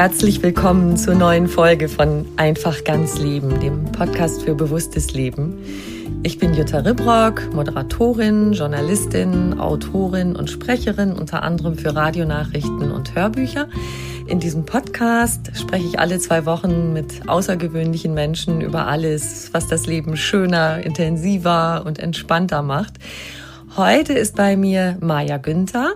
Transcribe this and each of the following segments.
Herzlich willkommen zur neuen Folge von Einfach ganz Leben, dem Podcast für bewusstes Leben. Ich bin Jutta Ribrock, Moderatorin, Journalistin, Autorin und Sprecherin unter anderem für Radionachrichten und Hörbücher. In diesem Podcast spreche ich alle zwei Wochen mit außergewöhnlichen Menschen über alles, was das Leben schöner, intensiver und entspannter macht. Heute ist bei mir Maja Günther.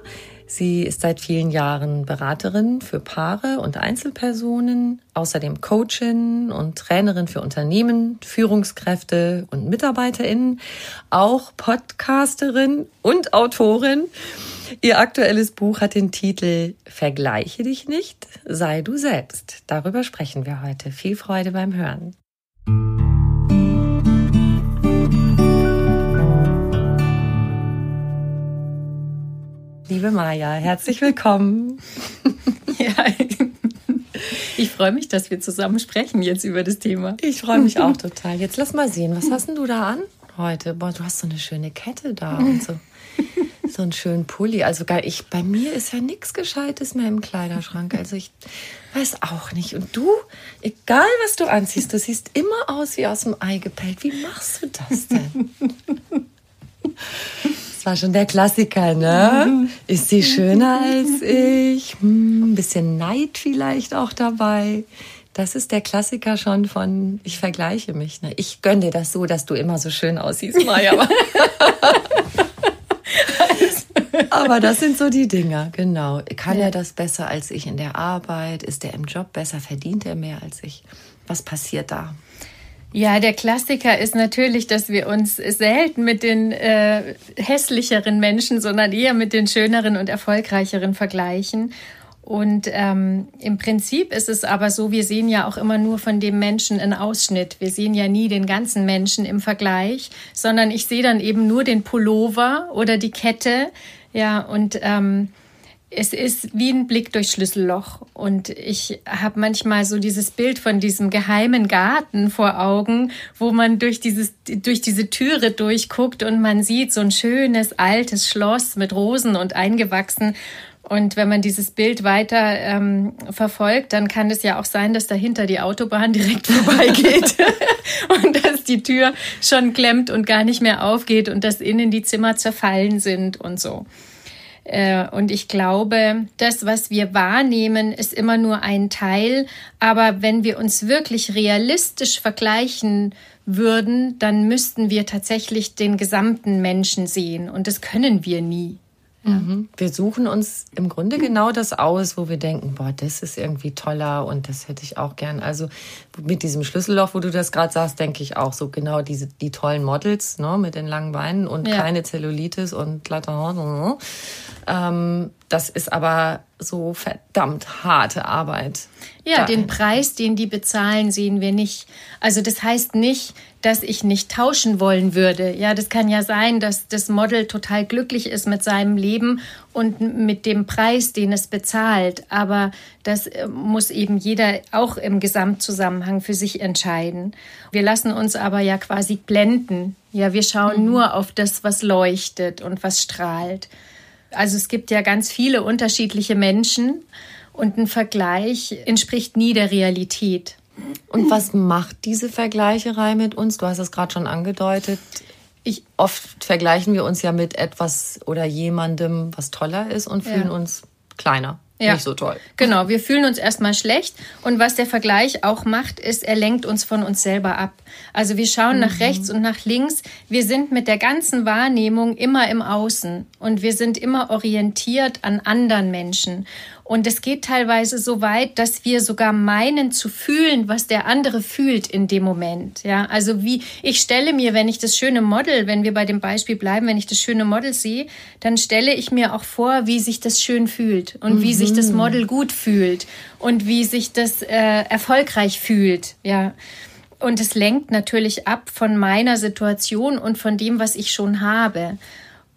Sie ist seit vielen Jahren Beraterin für Paare und Einzelpersonen, außerdem Coachin und Trainerin für Unternehmen, Führungskräfte und Mitarbeiterinnen, auch Podcasterin und Autorin. Ihr aktuelles Buch hat den Titel Vergleiche dich nicht, sei du selbst. Darüber sprechen wir heute. Viel Freude beim Hören. Liebe Maja, herzlich willkommen. ja, ich freue mich, dass wir zusammen sprechen jetzt über das Thema. Ich freue mich auch total. Jetzt lass mal sehen, was hast denn du da an heute? Boah, du hast so eine schöne Kette da und so. So einen schönen Pulli. Also gar ich, bei mir ist ja nichts Gescheites mehr im Kleiderschrank. Also ich weiß auch nicht. Und du, egal was du anziehst, du siehst immer aus wie aus dem Ei gepellt. Wie machst du das denn? Das war schon der Klassiker, ne? Mhm. Ist sie schöner als ich? Hm, ein bisschen Neid vielleicht auch dabei. Das ist der Klassiker schon von, ich vergleiche mich. Ne? Ich gönne dir das so, dass du immer so schön aussiehst, Maja. Aber das sind so die Dinger, genau. Kann ja. er das besser als ich in der Arbeit? Ist er im Job besser? Verdient er mehr als ich? Was passiert da? Ja, der Klassiker ist natürlich, dass wir uns selten mit den äh, hässlicheren Menschen, sondern eher mit den schöneren und erfolgreicheren vergleichen. Und ähm, im Prinzip ist es aber so, wir sehen ja auch immer nur von dem Menschen einen Ausschnitt. Wir sehen ja nie den ganzen Menschen im Vergleich, sondern ich sehe dann eben nur den Pullover oder die Kette. Ja, und ähm, es ist wie ein Blick durch Schlüsselloch. Und ich habe manchmal so dieses Bild von diesem geheimen Garten vor Augen, wo man durch, dieses, durch diese Türe durchguckt und man sieht so ein schönes altes Schloss mit Rosen und eingewachsen. Und wenn man dieses Bild weiter ähm, verfolgt, dann kann es ja auch sein, dass dahinter die Autobahn direkt vorbeigeht und dass die Tür schon klemmt und gar nicht mehr aufgeht und dass innen die Zimmer zerfallen sind und so. Äh, und ich glaube, das, was wir wahrnehmen, ist immer nur ein Teil. Aber wenn wir uns wirklich realistisch vergleichen würden, dann müssten wir tatsächlich den gesamten Menschen sehen. Und das können wir nie. Mhm. Wir suchen uns im Grunde genau das aus, wo wir denken, boah, das ist irgendwie toller und das hätte ich auch gern. Also mit diesem Schlüsselloch, wo du das gerade sagst, denke ich auch so genau diese die tollen Models, ne, mit den langen Beinen und ja. keine Zellulitis und glatter Haut. Ähm, das ist aber so verdammt harte Arbeit. Ja, den Preis, den die bezahlen, sehen wir nicht. Also das heißt nicht, dass ich nicht tauschen wollen würde. Ja, das kann ja sein, dass das Model total glücklich ist mit seinem Leben und mit dem Preis, den es bezahlt. Aber das äh, muss eben jeder auch im Gesamtzusammenhang für sich entscheiden. Wir lassen uns aber ja quasi blenden. Ja, wir schauen mhm. nur auf das, was leuchtet und was strahlt. Also es gibt ja ganz viele unterschiedliche Menschen und ein Vergleich entspricht nie der Realität. Und was macht diese Vergleicherei mit uns? Du hast es gerade schon angedeutet. Ich, oft vergleichen wir uns ja mit etwas oder jemandem, was toller ist und fühlen ja. uns kleiner. Ja. Nicht so toll. Genau, wir fühlen uns erstmal schlecht. Und was der Vergleich auch macht, ist, er lenkt uns von uns selber ab. Also wir schauen mhm. nach rechts und nach links. Wir sind mit der ganzen Wahrnehmung immer im Außen und wir sind immer orientiert an anderen Menschen. Und es geht teilweise so weit, dass wir sogar meinen zu fühlen, was der andere fühlt in dem Moment. Ja, also wie ich stelle mir, wenn ich das schöne Model, wenn wir bei dem Beispiel bleiben, wenn ich das schöne Model sehe, dann stelle ich mir auch vor, wie sich das schön fühlt und mhm. wie sich das mhm. Model gut fühlt und wie sich das äh, erfolgreich fühlt. Ja. Und es lenkt natürlich ab von meiner Situation und von dem, was ich schon habe.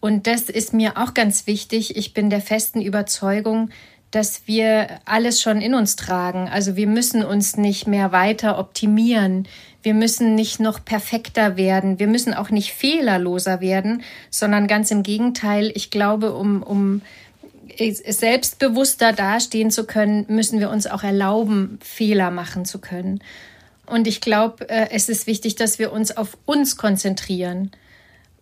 Und das ist mir auch ganz wichtig. Ich bin der festen Überzeugung, dass wir alles schon in uns tragen. Also wir müssen uns nicht mehr weiter optimieren. Wir müssen nicht noch perfekter werden. Wir müssen auch nicht fehlerloser werden, sondern ganz im Gegenteil. Ich glaube, um, um selbstbewusster dastehen zu können, müssen wir uns auch erlauben, Fehler machen zu können. Und ich glaube, äh, es ist wichtig, dass wir uns auf uns konzentrieren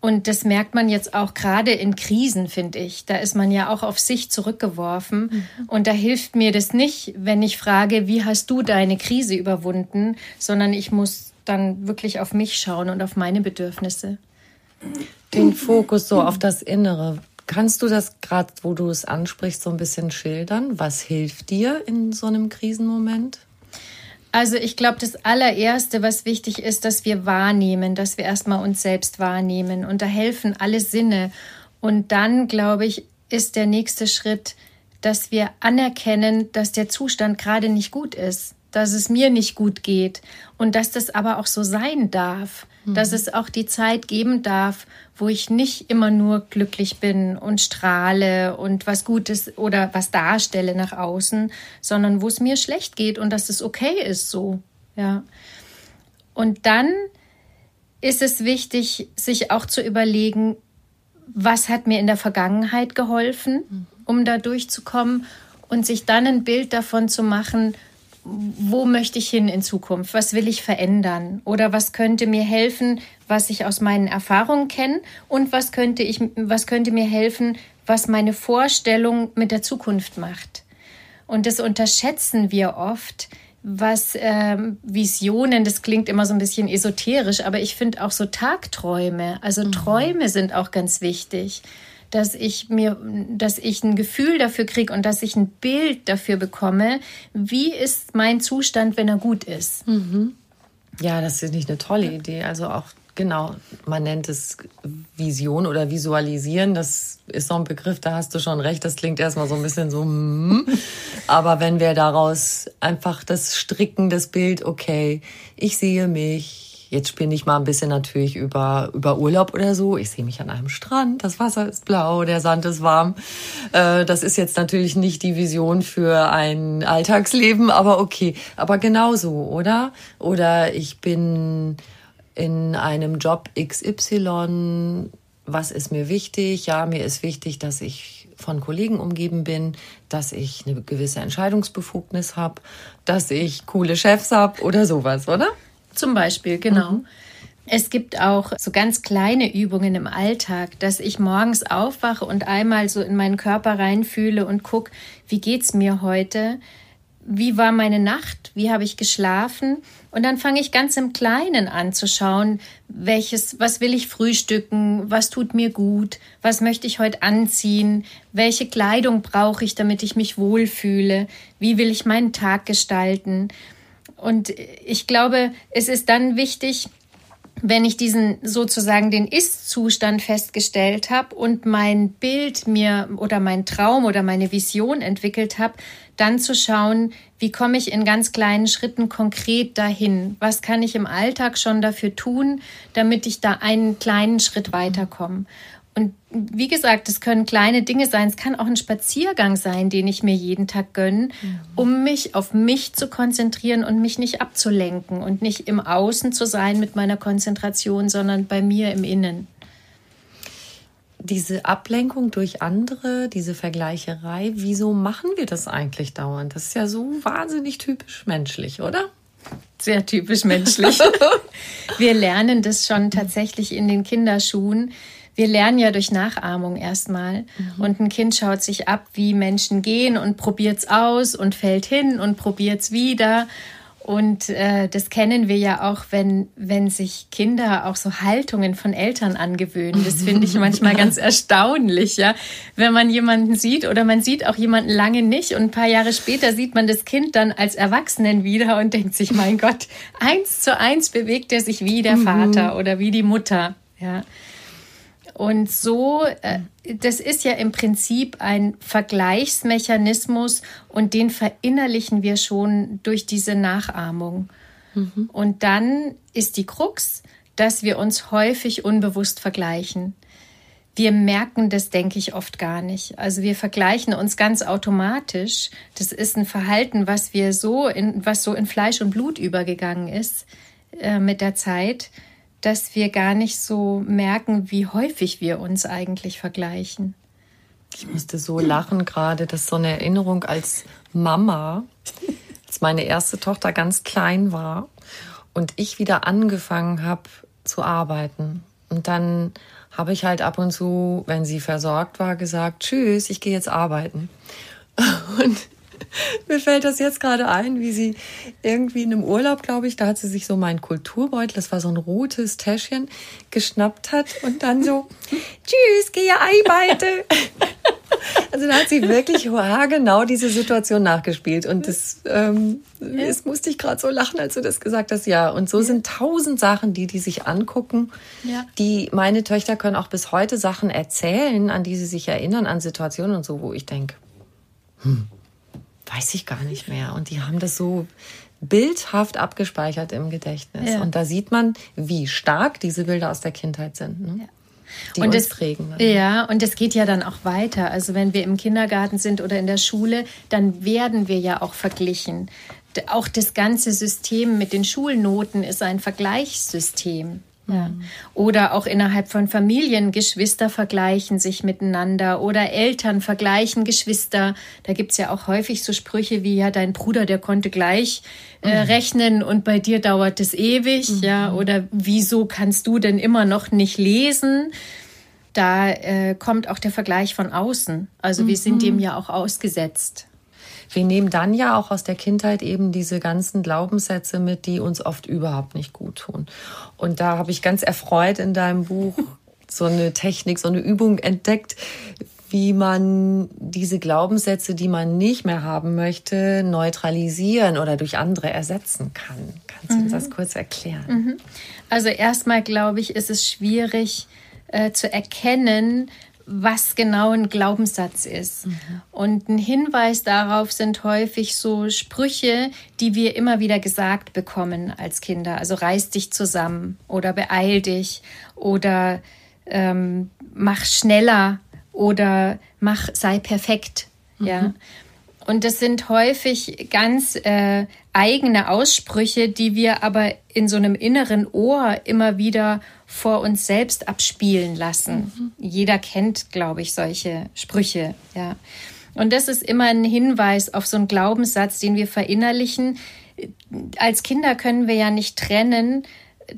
und das merkt man jetzt auch gerade in Krisen, finde ich. Da ist man ja auch auf sich zurückgeworfen. Mhm. Und da hilft mir das nicht, wenn ich frage, wie hast du deine Krise überwunden, sondern ich muss dann wirklich auf mich schauen und auf meine Bedürfnisse. Den Fokus so auf das Innere. Kannst du das gerade, wo du es ansprichst, so ein bisschen schildern? Was hilft dir in so einem Krisenmoment? Also ich glaube, das allererste, was wichtig ist, dass wir wahrnehmen, dass wir erstmal uns selbst wahrnehmen. Und da helfen alle Sinne. Und dann, glaube ich, ist der nächste Schritt, dass wir anerkennen, dass der Zustand gerade nicht gut ist, dass es mir nicht gut geht und dass das aber auch so sein darf dass mhm. es auch die Zeit geben darf, wo ich nicht immer nur glücklich bin und strahle und was Gutes oder was darstelle nach außen, sondern wo es mir schlecht geht und dass es okay ist so. Ja. Und dann ist es wichtig, sich auch zu überlegen, was hat mir in der Vergangenheit geholfen, mhm. um da durchzukommen und sich dann ein Bild davon zu machen, wo möchte ich hin in Zukunft? Was will ich verändern? Oder was könnte mir helfen, was ich aus meinen Erfahrungen kenne? Und was könnte ich, was könnte mir helfen, was meine Vorstellung mit der Zukunft macht? Und das unterschätzen wir oft, was ähm, Visionen, das klingt immer so ein bisschen esoterisch, aber ich finde auch so Tagträume, also mhm. Träume sind auch ganz wichtig dass ich mir, dass ich ein Gefühl dafür kriege und dass ich ein Bild dafür bekomme, wie ist mein Zustand, wenn er gut ist. Mhm. Ja, das ist nicht eine tolle Idee. Also auch Genau, man nennt es Vision oder Visualisieren. Das ist so ein Begriff, da hast du schon recht. Das klingt erstmal so ein bisschen so, mm. aber wenn wir daraus einfach das Stricken, das Bild, okay, ich sehe mich, Jetzt spinne ich mal ein bisschen natürlich über, über Urlaub oder so. Ich sehe mich an einem Strand, das Wasser ist blau, der Sand ist warm. Äh, das ist jetzt natürlich nicht die Vision für ein Alltagsleben, aber okay. Aber genauso, oder? Oder ich bin in einem Job XY. Was ist mir wichtig? Ja, mir ist wichtig, dass ich von Kollegen umgeben bin, dass ich eine gewisse Entscheidungsbefugnis habe, dass ich coole Chefs habe oder sowas, oder? Zum Beispiel, genau. Mhm. Es gibt auch so ganz kleine Übungen im Alltag, dass ich morgens aufwache und einmal so in meinen Körper reinfühle und gucke, wie geht's mir heute? Wie war meine Nacht? Wie habe ich geschlafen? Und dann fange ich ganz im Kleinen an zu schauen, welches, was will ich frühstücken? Was tut mir gut? Was möchte ich heute anziehen? Welche Kleidung brauche ich, damit ich mich wohlfühle? Wie will ich meinen Tag gestalten? Und ich glaube, es ist dann wichtig, wenn ich diesen sozusagen den Ist-Zustand festgestellt habe und mein Bild mir oder mein Traum oder meine Vision entwickelt habe, dann zu schauen, wie komme ich in ganz kleinen Schritten konkret dahin? Was kann ich im Alltag schon dafür tun, damit ich da einen kleinen Schritt weiterkomme? Und wie gesagt, es können kleine Dinge sein. Es kann auch ein Spaziergang sein, den ich mir jeden Tag gönne, mhm. um mich auf mich zu konzentrieren und mich nicht abzulenken und nicht im Außen zu sein mit meiner Konzentration, sondern bei mir im Innen. Diese Ablenkung durch andere, diese Vergleicherei, wieso machen wir das eigentlich dauernd? Das ist ja so wahnsinnig typisch menschlich, oder? Sehr typisch menschlich. wir lernen das schon tatsächlich in den Kinderschuhen wir lernen ja durch Nachahmung erstmal. Mhm. Und ein Kind schaut sich ab, wie Menschen gehen und probiert's aus und fällt hin und probiert's wieder. Und äh, das kennen wir ja auch, wenn, wenn sich Kinder auch so Haltungen von Eltern angewöhnen. Das finde ich manchmal ganz erstaunlich, ja. Wenn man jemanden sieht oder man sieht auch jemanden lange nicht und ein paar Jahre später sieht man das Kind dann als Erwachsenen wieder und denkt sich, mein Gott, eins zu eins bewegt er sich wie der mhm. Vater oder wie die Mutter, ja. Und so, äh, das ist ja im Prinzip ein Vergleichsmechanismus und den verinnerlichen wir schon durch diese Nachahmung. Mhm. Und dann ist die Krux, dass wir uns häufig unbewusst vergleichen. Wir merken das, denke ich, oft gar nicht. Also wir vergleichen uns ganz automatisch. Das ist ein Verhalten, was wir so in, was so in Fleisch und Blut übergegangen ist äh, mit der Zeit dass wir gar nicht so merken, wie häufig wir uns eigentlich vergleichen. Ich musste so lachen gerade, dass so eine Erinnerung als Mama, als meine erste Tochter ganz klein war und ich wieder angefangen habe zu arbeiten. Und dann habe ich halt ab und zu, wenn sie versorgt war, gesagt, tschüss, ich gehe jetzt arbeiten. Und Mir fällt das jetzt gerade ein, wie sie irgendwie in einem Urlaub, glaube ich, da hat sie sich so meinen Kulturbeutel, das war so ein rotes Täschchen, geschnappt hat und dann so, tschüss, gehe arbeite. Also da hat sie wirklich genau diese Situation nachgespielt. Und das, ähm, ja. das musste ich gerade so lachen, als du das gesagt hast. Ja, und so ja. sind tausend Sachen, die die sich angucken. Ja. Die meine Töchter können auch bis heute Sachen erzählen, an die sie sich erinnern, an Situationen und so, wo ich denke, hm, weiß ich gar nicht mehr. Und die haben das so bildhaft abgespeichert im Gedächtnis. Ja. Und da sieht man, wie stark diese Bilder aus der Kindheit sind. Ne? Ja. Die und das, prägen. Ja, und es geht ja dann auch weiter. Also wenn wir im Kindergarten sind oder in der Schule, dann werden wir ja auch verglichen. Auch das ganze System mit den Schulnoten ist ein Vergleichssystem. Ja. Mhm. Oder auch innerhalb von Familien, Geschwister vergleichen sich miteinander oder Eltern vergleichen Geschwister. Da gibt's ja auch häufig so Sprüche wie, ja, dein Bruder, der konnte gleich äh, mhm. rechnen und bei dir dauert es ewig, mhm. ja, oder wieso kannst du denn immer noch nicht lesen? Da äh, kommt auch der Vergleich von außen. Also wir sind mhm. dem ja auch ausgesetzt wir nehmen dann ja auch aus der Kindheit eben diese ganzen Glaubenssätze mit, die uns oft überhaupt nicht gut tun. Und da habe ich ganz erfreut in deinem Buch so eine Technik, so eine Übung entdeckt, wie man diese Glaubenssätze, die man nicht mehr haben möchte, neutralisieren oder durch andere ersetzen kann. Kannst du mhm. uns das kurz erklären? Mhm. Also erstmal glaube ich, ist es schwierig äh, zu erkennen, was genau ein Glaubenssatz ist. Mhm. Und ein Hinweis darauf sind häufig so Sprüche, die wir immer wieder gesagt bekommen als Kinder. Also reiß dich zusammen oder beeil dich oder ähm, mach schneller oder mach, sei perfekt. Mhm. Ja. Und das sind häufig ganz äh, eigene Aussprüche, die wir aber in so einem inneren Ohr immer wieder vor uns selbst abspielen lassen. Mhm. Jeder kennt, glaube ich, solche Sprüche, ja. Und das ist immer ein Hinweis auf so einen Glaubenssatz, den wir verinnerlichen. Als Kinder können wir ja nicht trennen,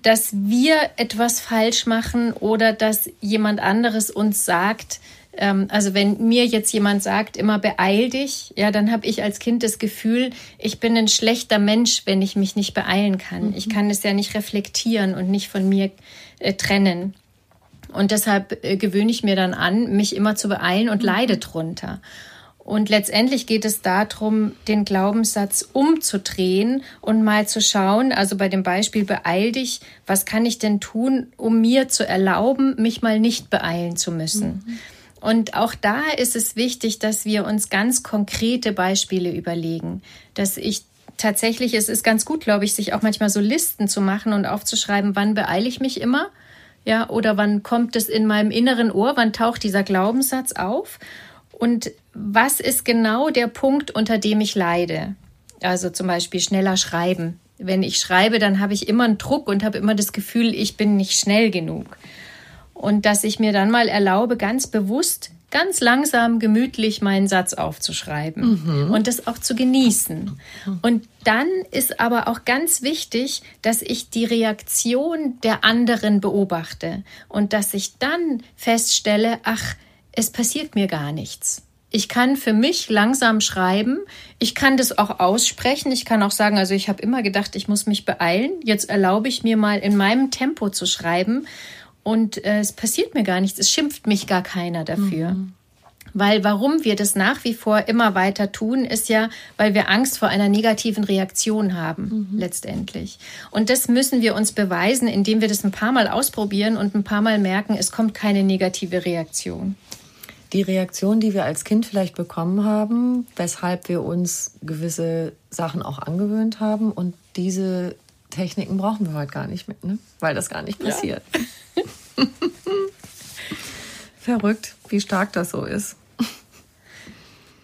dass wir etwas falsch machen oder dass jemand anderes uns sagt, ähm, also wenn mir jetzt jemand sagt, immer beeil dich, ja, dann habe ich als Kind das Gefühl, ich bin ein schlechter Mensch, wenn ich mich nicht beeilen kann. Mhm. Ich kann es ja nicht reflektieren und nicht von mir äh, trennen. Und deshalb äh, gewöhne ich mir dann an, mich immer zu beeilen und mhm. leide drunter. Und letztendlich geht es darum, den Glaubenssatz umzudrehen und mal zu schauen, also bei dem Beispiel beeil dich, was kann ich denn tun, um mir zu erlauben, mich mal nicht beeilen zu müssen. Mhm. Und auch da ist es wichtig, dass wir uns ganz konkrete Beispiele überlegen, dass ich tatsächlich, es ist ganz gut, glaube ich, sich auch manchmal so Listen zu machen und aufzuschreiben, wann beeile ich mich immer, ja, oder wann kommt es in meinem inneren Ohr, wann taucht dieser Glaubenssatz auf und was ist genau der Punkt, unter dem ich leide? Also zum Beispiel schneller schreiben. Wenn ich schreibe, dann habe ich immer einen Druck und habe immer das Gefühl, ich bin nicht schnell genug. Und dass ich mir dann mal erlaube, ganz bewusst, ganz langsam, gemütlich meinen Satz aufzuschreiben mhm. und das auch zu genießen. Und dann ist aber auch ganz wichtig, dass ich die Reaktion der anderen beobachte und dass ich dann feststelle, ach, es passiert mir gar nichts. Ich kann für mich langsam schreiben. Ich kann das auch aussprechen. Ich kann auch sagen, also ich habe immer gedacht, ich muss mich beeilen. Jetzt erlaube ich mir mal in meinem Tempo zu schreiben. Und äh, es passiert mir gar nichts. Es schimpft mich gar keiner dafür. Mhm. Weil warum wir das nach wie vor immer weiter tun, ist ja, weil wir Angst vor einer negativen Reaktion haben, mhm. letztendlich. Und das müssen wir uns beweisen, indem wir das ein paar Mal ausprobieren und ein paar Mal merken, es kommt keine negative Reaktion die Reaktion, die wir als Kind vielleicht bekommen haben, weshalb wir uns gewisse Sachen auch angewöhnt haben. Und diese Techniken brauchen wir heute gar nicht mehr, ne? weil das gar nicht passiert. Ja. Verrückt, wie stark das so ist.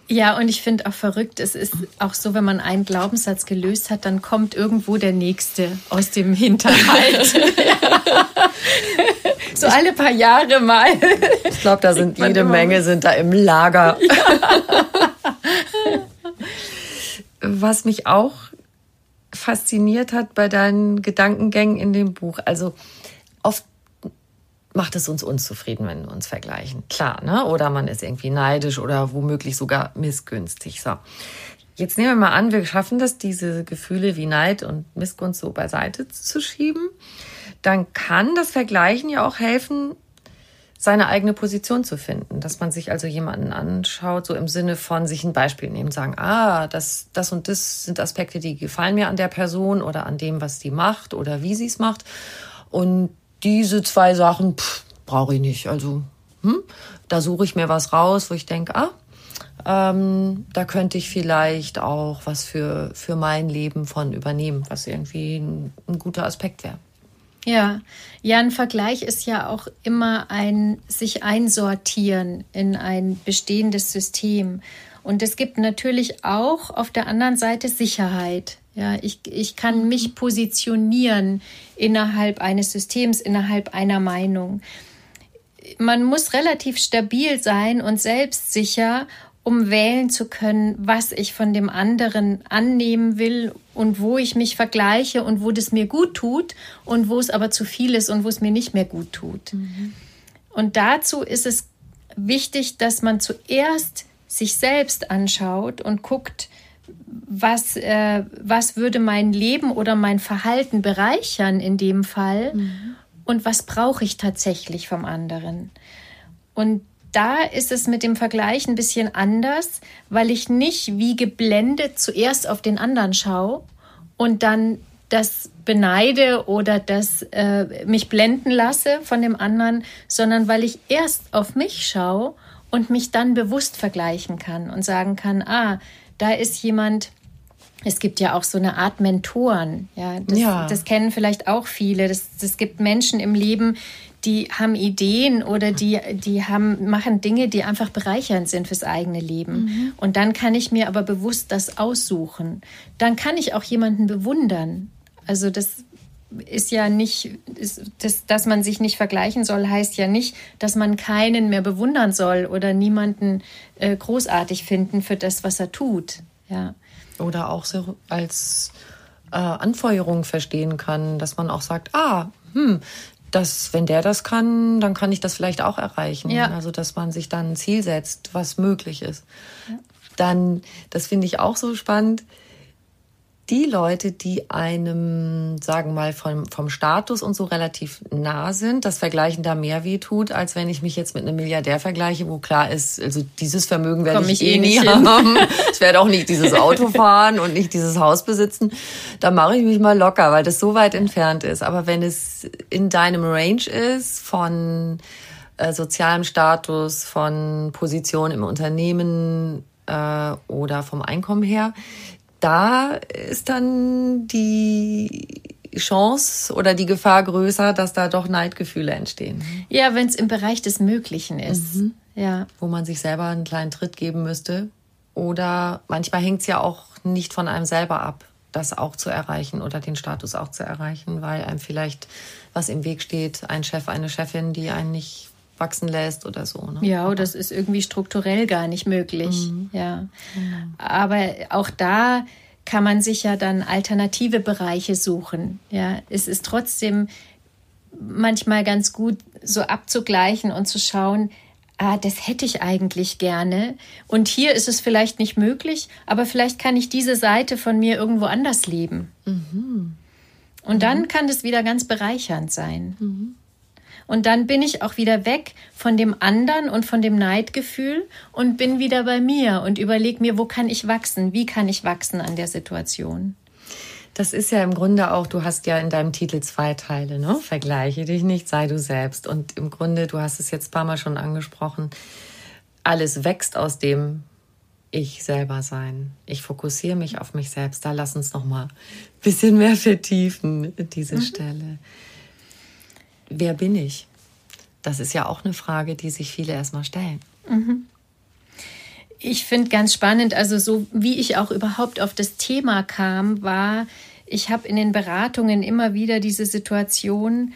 Ja, und ich finde auch verrückt, es ist auch so, wenn man einen Glaubenssatz gelöst hat, dann kommt irgendwo der nächste aus dem Hinterhalt. so alle paar Jahre mal. Ich glaube, da sind jede Menge sind da im Lager. Ja. Was mich auch fasziniert hat bei deinen Gedankengängen in dem Buch, also oft macht es uns unzufrieden, wenn wir uns vergleichen. Klar, ne? Oder man ist irgendwie neidisch oder womöglich sogar missgünstig. So. Jetzt nehmen wir mal an, wir schaffen das, diese Gefühle wie Neid und Missgunst so beiseite zu schieben. Dann kann das Vergleichen ja auch helfen, seine eigene Position zu finden. Dass man sich also jemanden anschaut, so im Sinne von sich ein Beispiel nehmen, sagen, ah, das, das und das sind Aspekte, die gefallen mir an der Person oder an dem, was die macht oder wie sie es macht. Und diese zwei Sachen brauche ich nicht. Also hm, da suche ich mir was raus, wo ich denke, ah, ähm, da könnte ich vielleicht auch was für, für mein Leben von übernehmen, was irgendwie ein, ein guter Aspekt wäre. Ja, ja, ein Vergleich ist ja auch immer ein sich einsortieren in ein bestehendes System. Und es gibt natürlich auch auf der anderen Seite Sicherheit. Ja, ich, ich kann mich positionieren innerhalb eines Systems, innerhalb einer Meinung. Man muss relativ stabil sein und selbstsicher, um wählen zu können, was ich von dem anderen annehmen will und wo ich mich vergleiche und wo das mir gut tut und wo es aber zu viel ist und wo es mir nicht mehr gut tut. Mhm. Und dazu ist es wichtig, dass man zuerst sich selbst anschaut und guckt, was, äh, was würde mein Leben oder mein Verhalten bereichern in dem Fall mhm. und was brauche ich tatsächlich vom anderen. Und da ist es mit dem Vergleich ein bisschen anders, weil ich nicht wie geblendet zuerst auf den anderen schaue und dann das beneide oder das äh, mich blenden lasse von dem anderen, sondern weil ich erst auf mich schaue und mich dann bewusst vergleichen kann und sagen kann, ah, da ist jemand, es gibt ja auch so eine Art Mentoren. Ja, das, ja. das kennen vielleicht auch viele. Es gibt Menschen im Leben, die haben Ideen oder die, die haben, machen Dinge, die einfach bereichernd sind fürs eigene Leben. Mhm. Und dann kann ich mir aber bewusst das aussuchen. Dann kann ich auch jemanden bewundern. Also das ist ja nicht, ist, das, dass man sich nicht vergleichen soll, heißt ja nicht, dass man keinen mehr bewundern soll oder niemanden äh, großartig finden für das, was er tut. Ja. Oder auch so als äh, Anfeuerung verstehen kann, dass man auch sagt, ah, hm, dass wenn der das kann, dann kann ich das vielleicht auch erreichen. Ja. Also dass man sich dann ein Ziel setzt, was möglich ist. Ja. Dann, das finde ich auch so spannend die Leute, die einem, sagen wir mal, vom, vom Status und so relativ nah sind, das Vergleichen da mehr weh tut, als wenn ich mich jetzt mit einem Milliardär vergleiche, wo klar ist, also dieses Vermögen werde ich, ich, eh, eh nie haben. ich werde auch nicht dieses Auto fahren und nicht dieses Haus besitzen. Da mache ich mich mal locker, weil das so weit entfernt ist. Aber wenn es in deinem Range ist von äh, sozialem Status, von Position im Unternehmen äh, oder vom Einkommen her, da ist dann die Chance oder die Gefahr größer, dass da doch Neidgefühle entstehen. Ja, wenn es im Bereich des Möglichen ist. Mhm. Ja. Wo man sich selber einen kleinen Tritt geben müsste. Oder manchmal hängt es ja auch nicht von einem selber ab, das auch zu erreichen oder den Status auch zu erreichen, weil einem vielleicht was im Weg steht, ein Chef, eine Chefin, die einen nicht wachsen lässt oder so. Ne? Ja, oder das ist irgendwie strukturell gar nicht möglich. Mhm. Ja. Mhm. Aber auch da kann man sich ja dann alternative Bereiche suchen. Ja, es ist trotzdem manchmal ganz gut, so abzugleichen und zu schauen, ah, das hätte ich eigentlich gerne. Und hier ist es vielleicht nicht möglich, aber vielleicht kann ich diese Seite von mir irgendwo anders leben. Mhm. Und dann mhm. kann das wieder ganz bereichernd sein. Mhm. Und dann bin ich auch wieder weg von dem anderen und von dem Neidgefühl und bin wieder bei mir und überlege mir, wo kann ich wachsen? Wie kann ich wachsen an der Situation? Das ist ja im Grunde auch, du hast ja in deinem Titel zwei Teile, ne? Vergleiche dich nicht, sei du selbst. Und im Grunde, du hast es jetzt ein paar Mal schon angesprochen, alles wächst aus dem ich selber sein. Ich fokussiere mich auf mich selbst. Da lass uns noch mal ein bisschen mehr vertiefen, diese mhm. Stelle wer bin ich? Das ist ja auch eine Frage, die sich viele erstmal stellen. Mhm. Ich finde ganz spannend, also so wie ich auch überhaupt auf das Thema kam, war, ich habe in den Beratungen immer wieder diese Situation,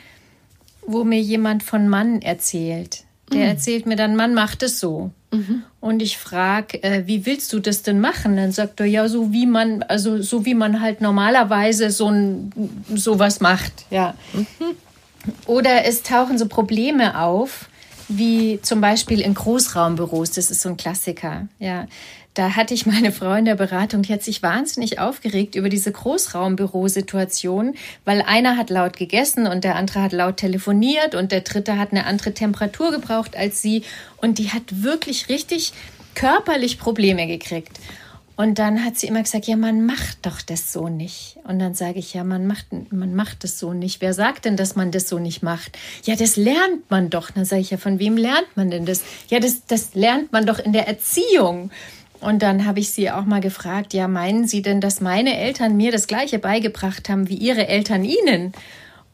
wo mir jemand von Mann erzählt. Der mhm. erzählt mir dann, Mann macht es so. Mhm. Und ich frage, äh, wie willst du das denn machen? Dann sagt er, ja, so wie man, also so wie man halt normalerweise so ein sowas macht, ja. Mhm. Oder es tauchen so Probleme auf, wie zum Beispiel in Großraumbüros. Das ist so ein Klassiker. Ja, da hatte ich meine Frau in der Beratung, die hat sich wahnsinnig aufgeregt über diese Großraumbürosituation, weil einer hat laut gegessen und der andere hat laut telefoniert und der dritte hat eine andere Temperatur gebraucht als sie und die hat wirklich richtig körperlich Probleme gekriegt. Und dann hat sie immer gesagt, ja, man macht doch das so nicht. Und dann sage ich, ja, man macht, man macht das so nicht. Wer sagt denn, dass man das so nicht macht? Ja, das lernt man doch. Dann sage ich, ja, von wem lernt man denn das? Ja, das, das lernt man doch in der Erziehung. Und dann habe ich sie auch mal gefragt, ja, meinen Sie denn, dass meine Eltern mir das Gleiche beigebracht haben wie Ihre Eltern Ihnen?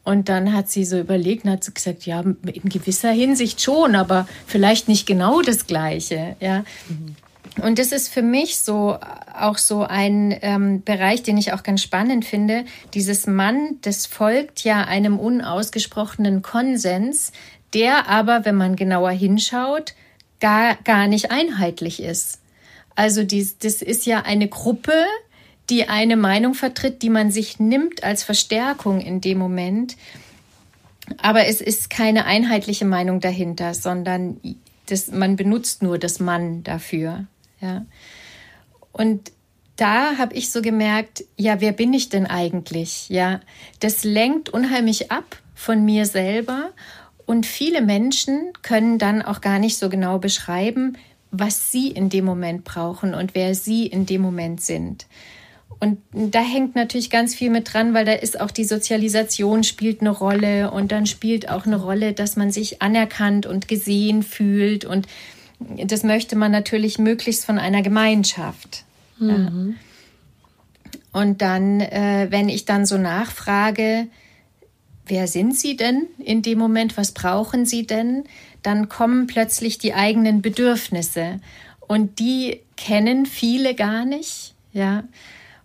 Und dann hat sie so überlegt und hat so gesagt, ja, in gewisser Hinsicht schon, aber vielleicht nicht genau das Gleiche, ja. Mhm. Und das ist für mich so auch so ein ähm, Bereich, den ich auch ganz spannend finde. Dieses Mann, das folgt ja einem unausgesprochenen Konsens, der aber, wenn man genauer hinschaut, gar, gar nicht einheitlich ist. Also dies, das ist ja eine Gruppe, die eine Meinung vertritt, die man sich nimmt als Verstärkung in dem Moment. Aber es ist keine einheitliche Meinung dahinter, sondern das, man benutzt nur das Mann dafür. Ja. Und da habe ich so gemerkt, ja, wer bin ich denn eigentlich? Ja, das lenkt unheimlich ab von mir selber und viele Menschen können dann auch gar nicht so genau beschreiben, was sie in dem Moment brauchen und wer sie in dem Moment sind. Und da hängt natürlich ganz viel mit dran, weil da ist auch die Sozialisation spielt eine Rolle und dann spielt auch eine Rolle, dass man sich anerkannt und gesehen fühlt und das möchte man natürlich möglichst von einer Gemeinschaft. Mhm. Und dann, äh, wenn ich dann so nachfrage, wer sind Sie denn in dem Moment, was brauchen Sie denn, dann kommen plötzlich die eigenen Bedürfnisse und die kennen viele gar nicht, ja.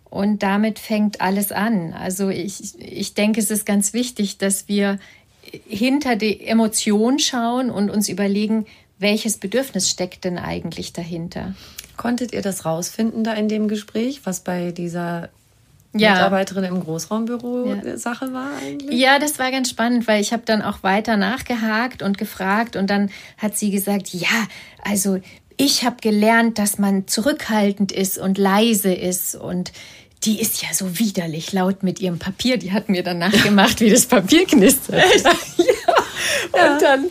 Und damit fängt alles an. Also ich, ich denke, es ist ganz wichtig, dass wir hinter die Emotion schauen und uns überlegen, welches Bedürfnis steckt denn eigentlich dahinter? Konntet ihr das rausfinden da in dem Gespräch, was bei dieser ja. Mitarbeiterin im Großraumbüro ja. Sache war eigentlich? Ja, das war ganz spannend, weil ich habe dann auch weiter nachgehakt und gefragt und dann hat sie gesagt, ja, also ich habe gelernt, dass man zurückhaltend ist und leise ist und die ist ja so widerlich laut mit ihrem Papier. Die hat mir danach gemacht, wie das Papier knistert. ja. Und dann,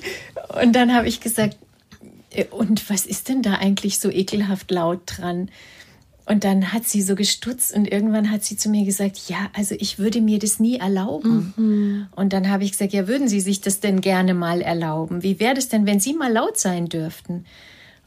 und dann habe ich gesagt, und was ist denn da eigentlich so ekelhaft laut dran? Und dann hat sie so gestutzt und irgendwann hat sie zu mir gesagt, ja, also ich würde mir das nie erlauben. Mhm. Und dann habe ich gesagt, ja, würden Sie sich das denn gerne mal erlauben? Wie wäre das denn, wenn Sie mal laut sein dürften?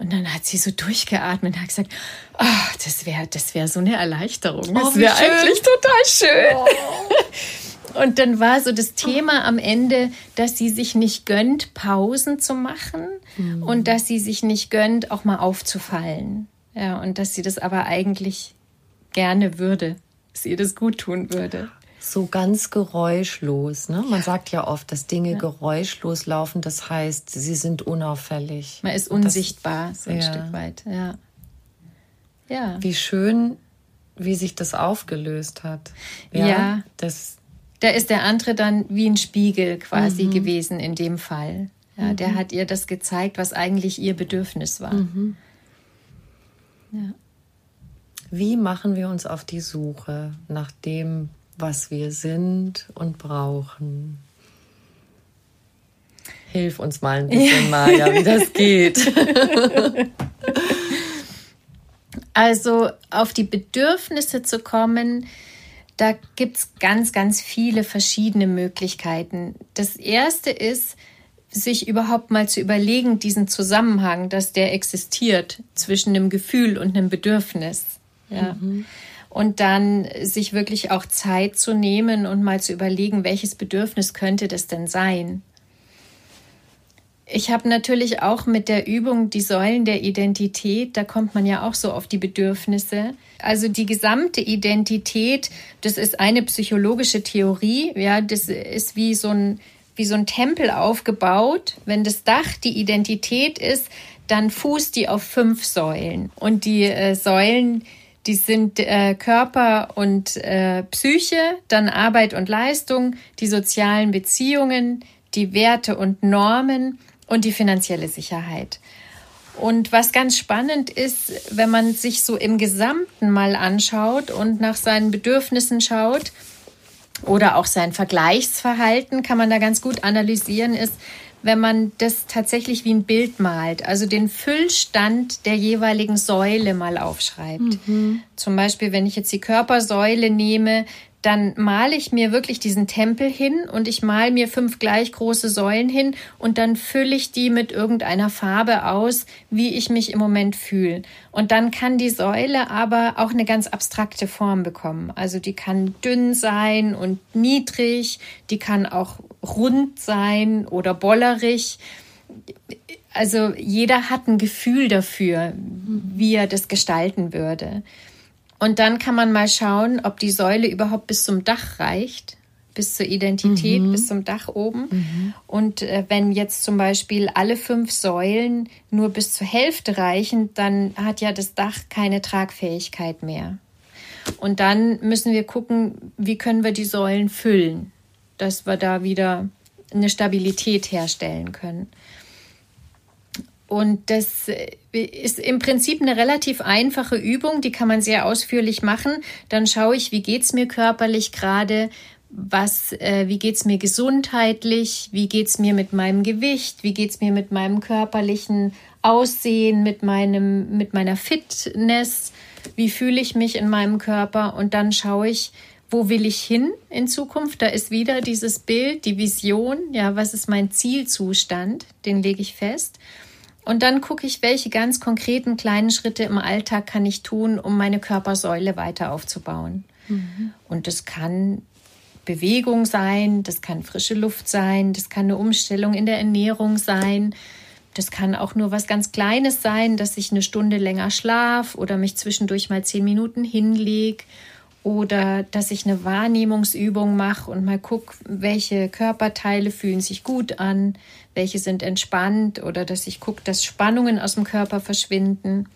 Und dann hat sie so durchgeatmet und hat gesagt, oh, das wäre das wär so eine Erleichterung. Das wäre oh, eigentlich total schön. Oh. Und dann war so das Thema am Ende, dass sie sich nicht gönnt, Pausen zu machen mhm. und dass sie sich nicht gönnt, auch mal aufzufallen. Ja, und dass sie das aber eigentlich gerne würde, dass ihr das gut tun würde. So ganz geräuschlos. Ne? Man sagt ja oft, dass Dinge ja. geräuschlos laufen. Das heißt, sie sind unauffällig. Man ist unsichtbar, das, so ein ja. Stück weit. Ja. ja. Wie schön, wie sich das aufgelöst hat. Ja. ja. Das da ist der andere dann wie ein Spiegel quasi mhm. gewesen in dem Fall. Ja, mhm. Der hat ihr das gezeigt, was eigentlich ihr Bedürfnis war. Mhm. Ja. Wie machen wir uns auf die Suche nach dem, was wir sind und brauchen? Hilf uns mal ein bisschen, Maja, wie das geht. Also auf die Bedürfnisse zu kommen, da gibt es ganz, ganz viele verschiedene Möglichkeiten. Das erste ist, sich überhaupt mal zu überlegen, diesen Zusammenhang, dass der existiert zwischen einem Gefühl und einem Bedürfnis. Ja. Mhm. Und dann sich wirklich auch Zeit zu nehmen und mal zu überlegen, welches Bedürfnis könnte das denn sein? Ich habe natürlich auch mit der Übung die Säulen der Identität, da kommt man ja auch so auf die Bedürfnisse. Also die gesamte Identität, das ist eine psychologische Theorie, ja, das ist wie so ein wie so ein Tempel aufgebaut. Wenn das Dach die Identität ist, dann fußt die auf fünf Säulen. Und die äh, Säulen, die sind äh, Körper und äh, Psyche, dann Arbeit und Leistung, die sozialen Beziehungen, die Werte und Normen und die finanzielle Sicherheit. Und was ganz spannend ist, wenn man sich so im Gesamten mal anschaut und nach seinen Bedürfnissen schaut, oder auch sein Vergleichsverhalten kann man da ganz gut analysieren, ist, wenn man das tatsächlich wie ein Bild malt, also den Füllstand der jeweiligen Säule mal aufschreibt. Mhm. Zum Beispiel, wenn ich jetzt die Körpersäule nehme, dann male ich mir wirklich diesen Tempel hin und ich male mir fünf gleich große Säulen hin und dann fülle ich die mit irgendeiner Farbe aus, wie ich mich im Moment fühle. Und dann kann die Säule aber auch eine ganz abstrakte Form bekommen. Also die kann dünn sein und niedrig, die kann auch rund sein oder bollerig. Also jeder hat ein Gefühl dafür, wie er das gestalten würde. Und dann kann man mal schauen, ob die Säule überhaupt bis zum Dach reicht, bis zur Identität, mhm. bis zum Dach oben. Mhm. Und äh, wenn jetzt zum Beispiel alle fünf Säulen nur bis zur Hälfte reichen, dann hat ja das Dach keine Tragfähigkeit mehr. Und dann müssen wir gucken, wie können wir die Säulen füllen, dass wir da wieder eine Stabilität herstellen können. Und das äh, ist im Prinzip eine relativ einfache Übung, die kann man sehr ausführlich machen. Dann schaue ich, wie geht's mir körperlich gerade, was, äh, wie geht's mir gesundheitlich, wie geht's mir mit meinem Gewicht, wie geht's mir mit meinem körperlichen Aussehen, mit meinem, mit meiner Fitness, wie fühle ich mich in meinem Körper und dann schaue ich, wo will ich hin in Zukunft? Da ist wieder dieses Bild, die Vision, ja, was ist mein Zielzustand? Den lege ich fest. Und dann gucke ich, welche ganz konkreten kleinen Schritte im Alltag kann ich tun, um meine Körpersäule weiter aufzubauen. Mhm. Und das kann Bewegung sein, das kann frische Luft sein, das kann eine Umstellung in der Ernährung sein. Das kann auch nur was ganz Kleines sein, dass ich eine Stunde länger schlaf oder mich zwischendurch mal zehn Minuten hinlege oder dass ich eine Wahrnehmungsübung mache und mal gucke, welche Körperteile fühlen sich gut an, welche sind entspannt oder dass ich gucke, dass Spannungen aus dem Körper verschwinden.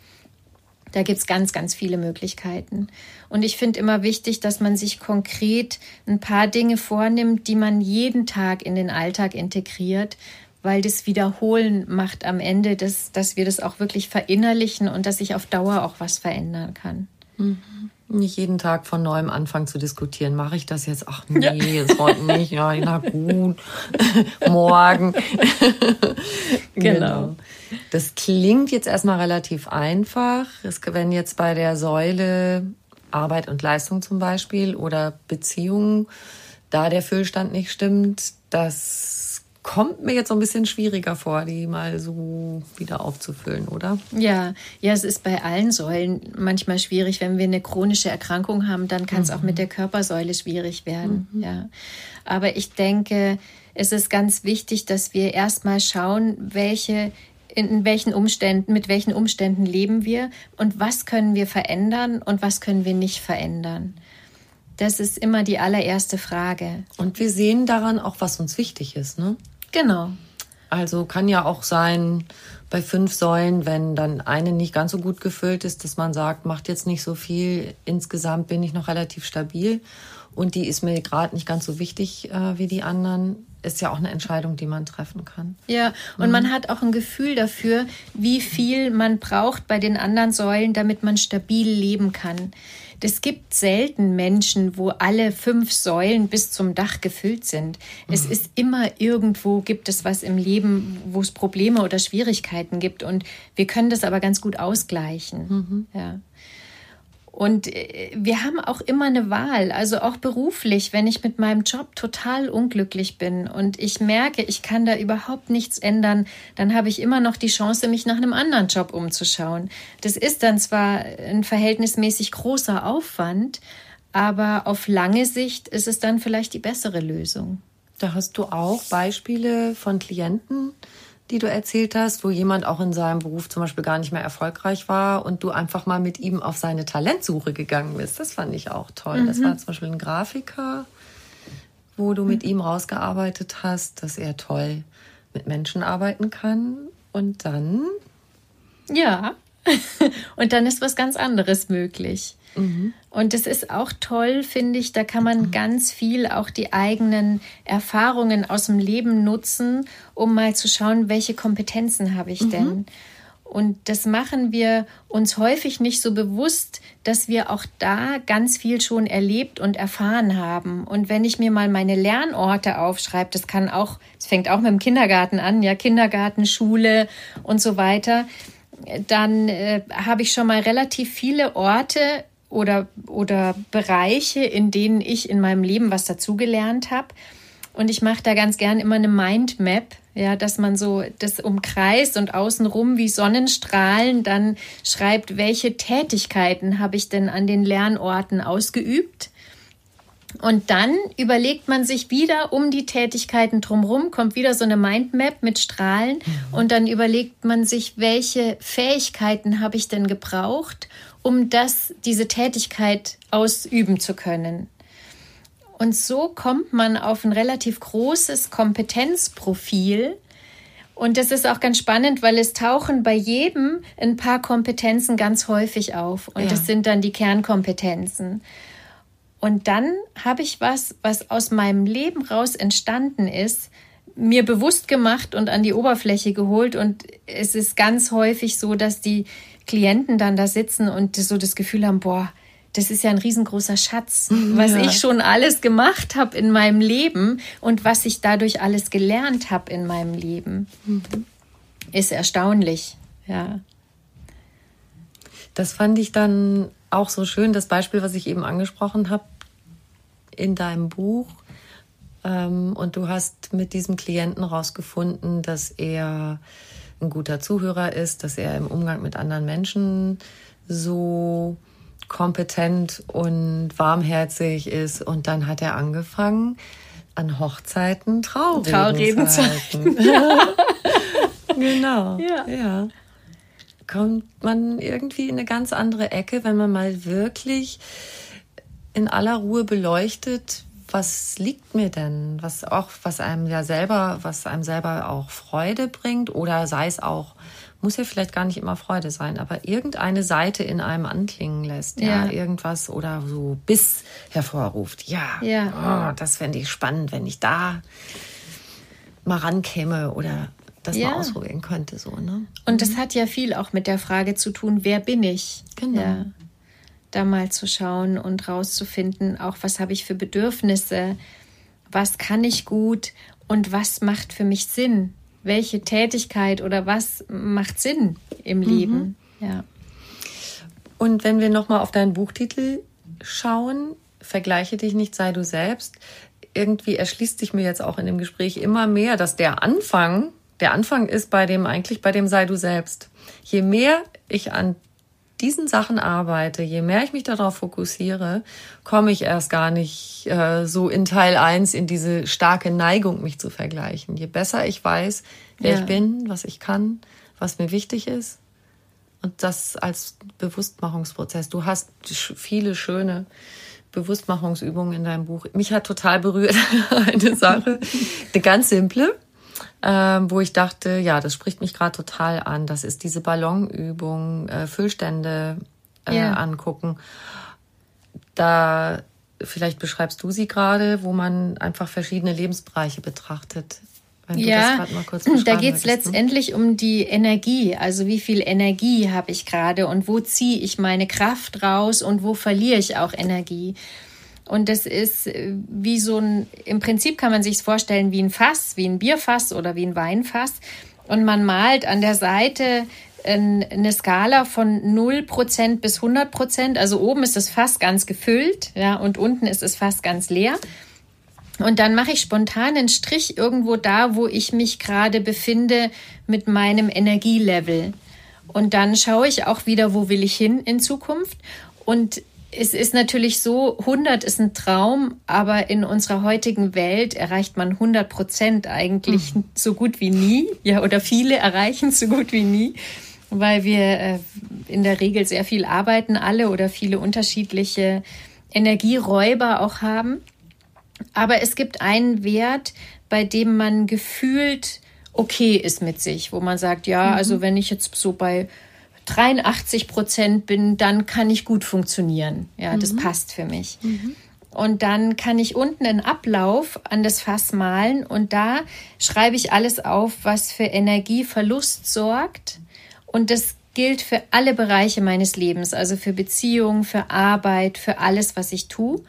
Da gibt es ganz, ganz viele Möglichkeiten. Und ich finde immer wichtig, dass man sich konkret ein paar Dinge vornimmt, die man jeden Tag in den Alltag integriert, weil das Wiederholen macht am Ende, dass, dass wir das auch wirklich verinnerlichen und dass sich auf Dauer auch was verändern kann. Mhm. Nicht jeden Tag von neuem anfangen zu diskutieren. Mache ich das jetzt? Ach nee, ja. jetzt heute nicht. Ja, na gut. Morgen. genau. genau. Das klingt jetzt erstmal relativ einfach. wenn jetzt bei der Säule Arbeit und Leistung zum Beispiel oder Beziehungen, da der Füllstand nicht stimmt, das kommt mir jetzt so ein bisschen schwieriger vor, die mal so wieder aufzufüllen, oder? Ja, ja, es ist bei allen Säulen manchmal schwierig. Wenn wir eine chronische Erkrankung haben, dann kann es mhm. auch mit der Körpersäule schwierig werden. Mhm. Ja. Aber ich denke, es ist ganz wichtig, dass wir erstmal schauen, welche in welchen Umständen, mit welchen Umständen leben wir und was können wir verändern und was können wir nicht verändern. Das ist immer die allererste Frage. Und wir sehen daran auch, was uns wichtig ist, ne? Genau. Also kann ja auch sein, bei fünf Säulen, wenn dann eine nicht ganz so gut gefüllt ist, dass man sagt, macht jetzt nicht so viel. Insgesamt bin ich noch relativ stabil und die ist mir gerade nicht ganz so wichtig äh, wie die anderen. Ist ja auch eine Entscheidung, die man treffen kann. Ja, und mhm. man hat auch ein Gefühl dafür, wie viel man braucht bei den anderen Säulen, damit man stabil leben kann. Es gibt selten Menschen, wo alle fünf Säulen bis zum Dach gefüllt sind. Mhm. Es ist immer irgendwo, gibt es was im Leben, wo es Probleme oder Schwierigkeiten gibt. Und wir können das aber ganz gut ausgleichen. Mhm. Ja. Und äh, wir haben auch immer eine Wahl, also auch beruflich, wenn ich mit meinem Job total unglücklich bin und ich merke, ich kann da überhaupt nichts ändern, dann habe ich immer noch die Chance, mich nach einem anderen Job umzuschauen. Das ist dann zwar ein verhältnismäßig großer Aufwand, aber auf lange Sicht ist es dann vielleicht die bessere Lösung. Da hast du auch Beispiele von Klienten, die du erzählt hast, wo jemand auch in seinem Beruf zum Beispiel gar nicht mehr erfolgreich war und du einfach mal mit ihm auf seine Talentsuche gegangen bist. Das fand ich auch toll. Mhm. Das war zum Beispiel ein Grafiker, wo du mit ihm rausgearbeitet hast, dass er toll mit Menschen arbeiten kann. Und dann? Ja, und dann ist was ganz anderes möglich. Mhm. Und es ist auch toll, finde ich, da kann man mhm. ganz viel auch die eigenen Erfahrungen aus dem Leben nutzen, um mal zu schauen, welche Kompetenzen habe ich mhm. denn. Und das machen wir uns häufig nicht so bewusst, dass wir auch da ganz viel schon erlebt und erfahren haben. Und wenn ich mir mal meine Lernorte aufschreibe, das kann auch, es fängt auch mit dem Kindergarten an, ja, Kindergarten, Schule und so weiter, dann äh, habe ich schon mal relativ viele Orte oder, oder Bereiche, in denen ich in meinem Leben was dazugelernt habe. Und ich mache da ganz gern immer eine Mindmap, ja, dass man so das umkreist und außenrum wie Sonnenstrahlen dann schreibt, welche Tätigkeiten habe ich denn an den Lernorten ausgeübt. Und dann überlegt man sich wieder um die Tätigkeiten drumherum, kommt wieder so eine Mindmap mit Strahlen mhm. und dann überlegt man sich, welche Fähigkeiten habe ich denn gebraucht, um das, diese Tätigkeit ausüben zu können. Und so kommt man auf ein relativ großes Kompetenzprofil. Und das ist auch ganz spannend, weil es tauchen bei jedem ein paar Kompetenzen ganz häufig auf. Und ja. das sind dann die Kernkompetenzen. Und dann habe ich was, was aus meinem Leben raus entstanden ist, mir bewusst gemacht und an die Oberfläche geholt. Und es ist ganz häufig so, dass die Klienten dann da sitzen und so das Gefühl haben, boah, das ist ja ein riesengroßer Schatz, mhm, was ja. ich schon alles gemacht habe in meinem Leben und was ich dadurch alles gelernt habe in meinem Leben. Mhm. Ist erstaunlich, ja. Das fand ich dann auch so schön, das Beispiel, was ich eben angesprochen habe in deinem Buch. Ähm, und du hast mit diesem Klienten rausgefunden, dass er ein guter Zuhörer ist, dass er im Umgang mit anderen Menschen so kompetent und warmherzig ist. Und dann hat er angefangen, an Hochzeiten Traureden, Traureden zu halten. genau. Ja. ja. Kommt man irgendwie in eine ganz andere Ecke, wenn man mal wirklich in aller Ruhe beleuchtet, was liegt mir denn? Was auch, was einem ja selber, was einem selber auch Freude bringt oder sei es auch, muss ja vielleicht gar nicht immer Freude sein, aber irgendeine Seite in einem anklingen lässt, ja, ja irgendwas oder so Biss hervorruft. Ja, ja. Oh, das fände ich spannend, wenn ich da mal rankäme oder das ja. mal ausprobieren könnte, so, ne? Und das mhm. hat ja viel auch mit der Frage zu tun, wer bin ich? Genau. Ja da mal zu schauen und rauszufinden, auch was habe ich für Bedürfnisse, was kann ich gut und was macht für mich Sinn, welche Tätigkeit oder was macht Sinn im mhm. Leben. Ja. Und wenn wir nochmal auf deinen Buchtitel schauen, vergleiche dich nicht, sei du selbst. Irgendwie erschließt sich mir jetzt auch in dem Gespräch immer mehr, dass der Anfang, der Anfang ist bei dem, eigentlich bei dem sei du selbst. Je mehr ich an diesen Sachen arbeite, je mehr ich mich darauf fokussiere, komme ich erst gar nicht äh, so in Teil 1 in diese starke Neigung, mich zu vergleichen. Je besser ich weiß, wer ja. ich bin, was ich kann, was mir wichtig ist. Und das als Bewusstmachungsprozess. Du hast viele schöne Bewusstmachungsübungen in deinem Buch. Mich hat total berührt eine Sache, eine ganz simple ähm, wo ich dachte, ja, das spricht mich gerade total an. Das ist diese Ballonübung, äh, Füllstände äh, yeah. angucken. Da vielleicht beschreibst du sie gerade, wo man einfach verschiedene Lebensbereiche betrachtet. Ja, da geht es ne? letztendlich um die Energie. Also wie viel Energie habe ich gerade und wo ziehe ich meine Kraft raus und wo verliere ich auch Energie. Und das ist äh, wie so ein, im Prinzip kann man sich vorstellen wie ein Fass, wie ein Bierfass oder wie ein Weinfass. Und man malt an der Seite eine Skala von 0% bis 100%. Also oben ist das Fass ganz gefüllt, ja, und unten ist es fast ganz leer. Und dann mache ich spontan einen Strich irgendwo da, wo ich mich gerade befinde mit meinem Energielevel. Und dann schaue ich auch wieder, wo will ich hin in Zukunft. Und es ist natürlich so, 100 ist ein Traum, aber in unserer heutigen Welt erreicht man 100 Prozent eigentlich mhm. so gut wie nie. Ja, oder viele erreichen so gut wie nie, weil wir äh, in der Regel sehr viel arbeiten, alle oder viele unterschiedliche Energieräuber auch haben. Aber es gibt einen Wert, bei dem man gefühlt okay ist mit sich, wo man sagt, ja, mhm. also wenn ich jetzt so bei 83 Prozent bin, dann kann ich gut funktionieren. Ja, mhm. das passt für mich. Mhm. Und dann kann ich unten einen Ablauf an das Fass malen und da schreibe ich alles auf, was für Energieverlust sorgt. Und das gilt für alle Bereiche meines Lebens, also für Beziehungen, für Arbeit, für alles, was ich tue.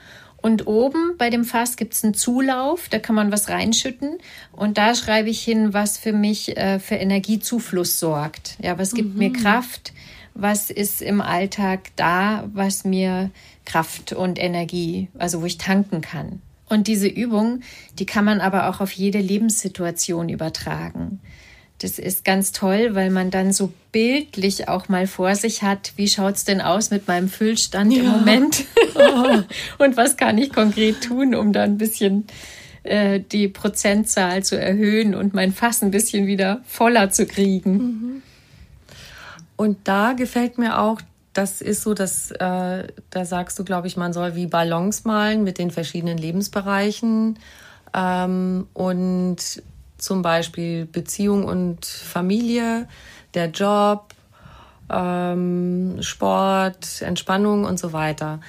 Und oben bei dem Fass gibt es einen Zulauf, da kann man was reinschütten. Und da schreibe ich hin, was für mich äh, für Energiezufluss sorgt. Ja, was gibt mhm. mir Kraft? Was ist im Alltag da, was mir Kraft und Energie, also wo ich tanken kann? Und diese Übung, die kann man aber auch auf jede Lebenssituation übertragen. Das ist ganz toll, weil man dann so bildlich auch mal vor sich hat, wie schaut es denn aus mit meinem Füllstand ja. im Moment? Oh. Und was kann ich konkret tun, um da ein bisschen äh, die Prozentzahl zu erhöhen und mein Fass ein bisschen wieder voller zu kriegen. Mhm. Und da gefällt mir auch, das ist so, dass äh, da sagst du, glaube ich, man soll wie Ballons malen mit den verschiedenen Lebensbereichen ähm, und zum Beispiel Beziehung und Familie, der Job, ähm, Sport, Entspannung und so weiter.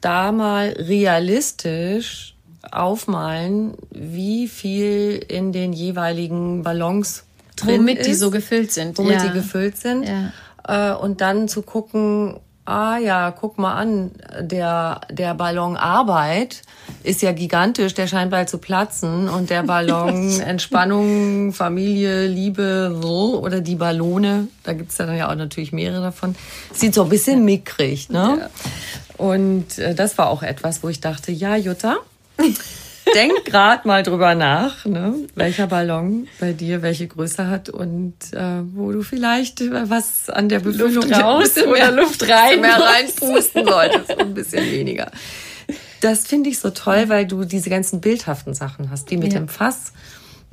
Da mal realistisch aufmalen, wie viel in den jeweiligen Ballons drin womit ist, die so gefüllt sind, womit ja. die gefüllt sind, ja. äh, und dann zu gucken, ah ja, guck mal an, der, der Ballon Arbeit ist ja gigantisch, der scheint bald zu platzen und der Ballon Entspannung, Familie, Liebe so, oder die Ballone, da gibt's ja dann ja auch natürlich mehrere davon, sieht so ein bisschen mickrig. Ne? Ja. Und äh, das war auch etwas, wo ich dachte, ja Jutta, denk grad mal drüber nach, ne, welcher Ballon bei dir welche Größe hat und äh, wo du vielleicht äh, was an der Befüllung Luft raus oder Luft rein mehr reinpusten solltest, ein bisschen weniger. Das finde ich so toll, weil du diese ganzen bildhaften Sachen hast, wie mit ja. dem Fass.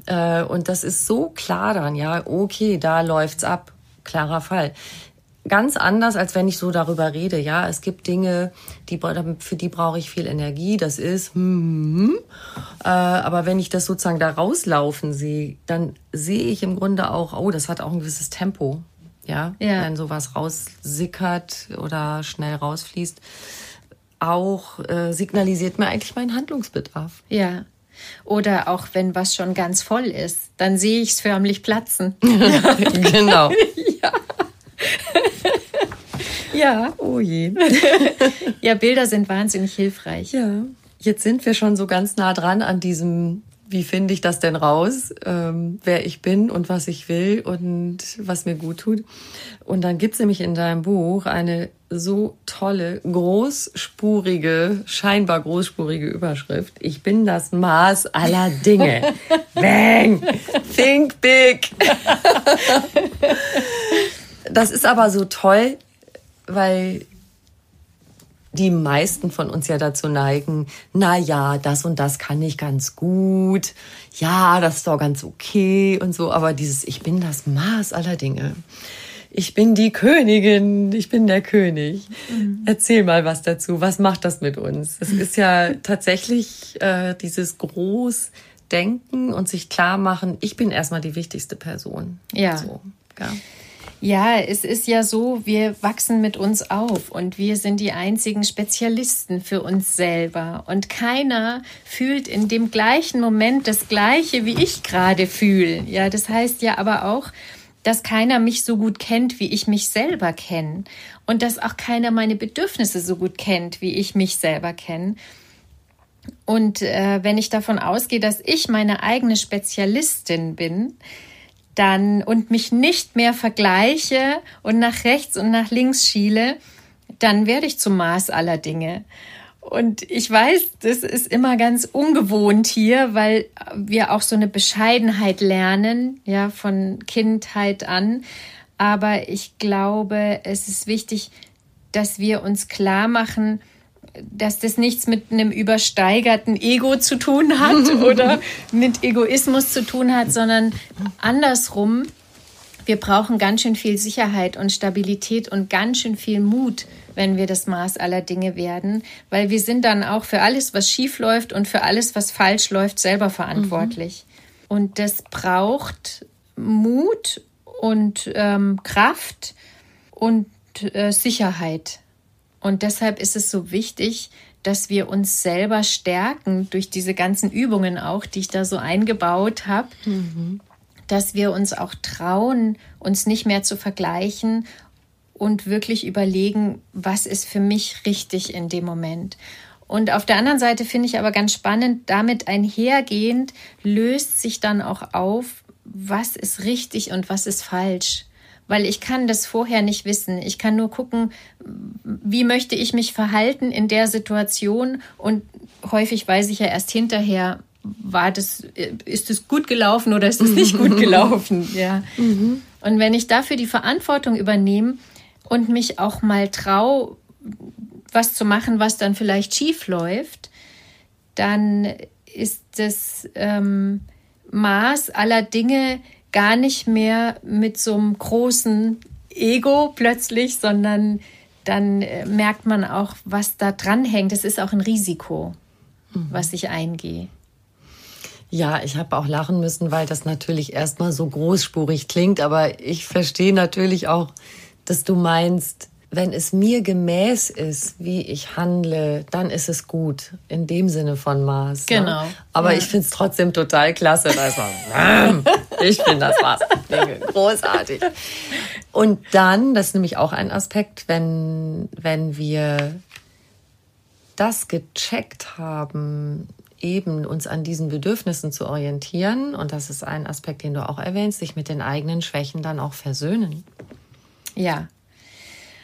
Äh, und das ist so klar dann, ja, okay, da läuft's ab. Klarer Fall ganz anders, als wenn ich so darüber rede. Ja, es gibt Dinge, die, für die brauche ich viel Energie. Das ist, hm. Äh, aber wenn ich das sozusagen da rauslaufen sehe, dann sehe ich im Grunde auch, oh, das hat auch ein gewisses Tempo. Ja, ja. wenn sowas raussickert oder schnell rausfließt, auch äh, signalisiert mir eigentlich meinen Handlungsbedarf. Ja. Oder auch wenn was schon ganz voll ist, dann sehe ich es förmlich platzen. genau. ja. Ja. Oh je. ja, Bilder sind wahnsinnig hilfreich. Ja. Jetzt sind wir schon so ganz nah dran an diesem wie finde ich das denn raus, ähm, wer ich bin und was ich will und was mir gut tut. Und dann gibt's nämlich in deinem Buch eine so tolle, großspurige, scheinbar großspurige Überschrift. Ich bin das Maß aller Dinge. Bang! Think big! das ist aber so toll, weil die meisten von uns ja dazu neigen, na ja, das und das kann ich ganz gut. Ja, das ist doch ganz okay und so. Aber dieses, ich bin das Maß aller Dinge. Ich bin die Königin, ich bin der König. Mhm. Erzähl mal was dazu. Was macht das mit uns? Es ist ja tatsächlich äh, dieses Großdenken und sich klar machen, ich bin erstmal die wichtigste Person. Ja. So, ja. Ja, es ist ja so, wir wachsen mit uns auf und wir sind die einzigen Spezialisten für uns selber. Und keiner fühlt in dem gleichen Moment das Gleiche, wie ich gerade fühle. Ja, das heißt ja aber auch, dass keiner mich so gut kennt, wie ich mich selber kenne. Und dass auch keiner meine Bedürfnisse so gut kennt, wie ich mich selber kenne. Und äh, wenn ich davon ausgehe, dass ich meine eigene Spezialistin bin, dann und mich nicht mehr vergleiche und nach rechts und nach links schiele, dann werde ich zum Maß aller Dinge. Und ich weiß, das ist immer ganz ungewohnt hier, weil wir auch so eine Bescheidenheit lernen, ja, von Kindheit an. Aber ich glaube, es ist wichtig, dass wir uns klar machen, dass das nichts mit einem übersteigerten Ego zu tun hat oder mit Egoismus zu tun hat, sondern andersrum. Wir brauchen ganz schön viel Sicherheit und Stabilität und ganz schön viel Mut, wenn wir das Maß aller Dinge werden, weil wir sind dann auch für alles, was schief läuft und für alles, was falsch läuft, selber verantwortlich. Mhm. Und das braucht Mut und ähm, Kraft und äh, Sicherheit. Und deshalb ist es so wichtig, dass wir uns selber stärken durch diese ganzen Übungen auch, die ich da so eingebaut habe, mhm. dass wir uns auch trauen, uns nicht mehr zu vergleichen und wirklich überlegen, was ist für mich richtig in dem Moment. Und auf der anderen Seite finde ich aber ganz spannend, damit einhergehend löst sich dann auch auf, was ist richtig und was ist falsch weil ich kann das vorher nicht wissen. Ich kann nur gucken, wie möchte ich mich verhalten in der Situation und häufig weiß ich ja erst hinterher, war das, ist es gut gelaufen oder ist es nicht gut gelaufen? Ja. Mhm. Und wenn ich dafür die Verantwortung übernehme und mich auch mal traue, was zu machen, was dann vielleicht schief läuft, dann ist das ähm, Maß aller Dinge gar nicht mehr mit so einem großen Ego plötzlich, sondern dann äh, merkt man auch, was da dran hängt. Es ist auch ein Risiko, mhm. was ich eingehe. Ja, ich habe auch lachen müssen, weil das natürlich erstmal so großspurig klingt, aber ich verstehe natürlich auch, dass du meinst, wenn es mir gemäß ist, wie ich handle, dann ist es gut. In dem Sinne von Maß. Ne? Genau. Ne? Aber ja. ich finde es trotzdem total klasse. Man, ich finde das Maß. Großartig. Und dann, das ist nämlich auch ein Aspekt, wenn, wenn wir das gecheckt haben, eben uns an diesen Bedürfnissen zu orientieren, und das ist ein Aspekt, den du auch erwähnst, sich mit den eigenen Schwächen dann auch versöhnen. Ja,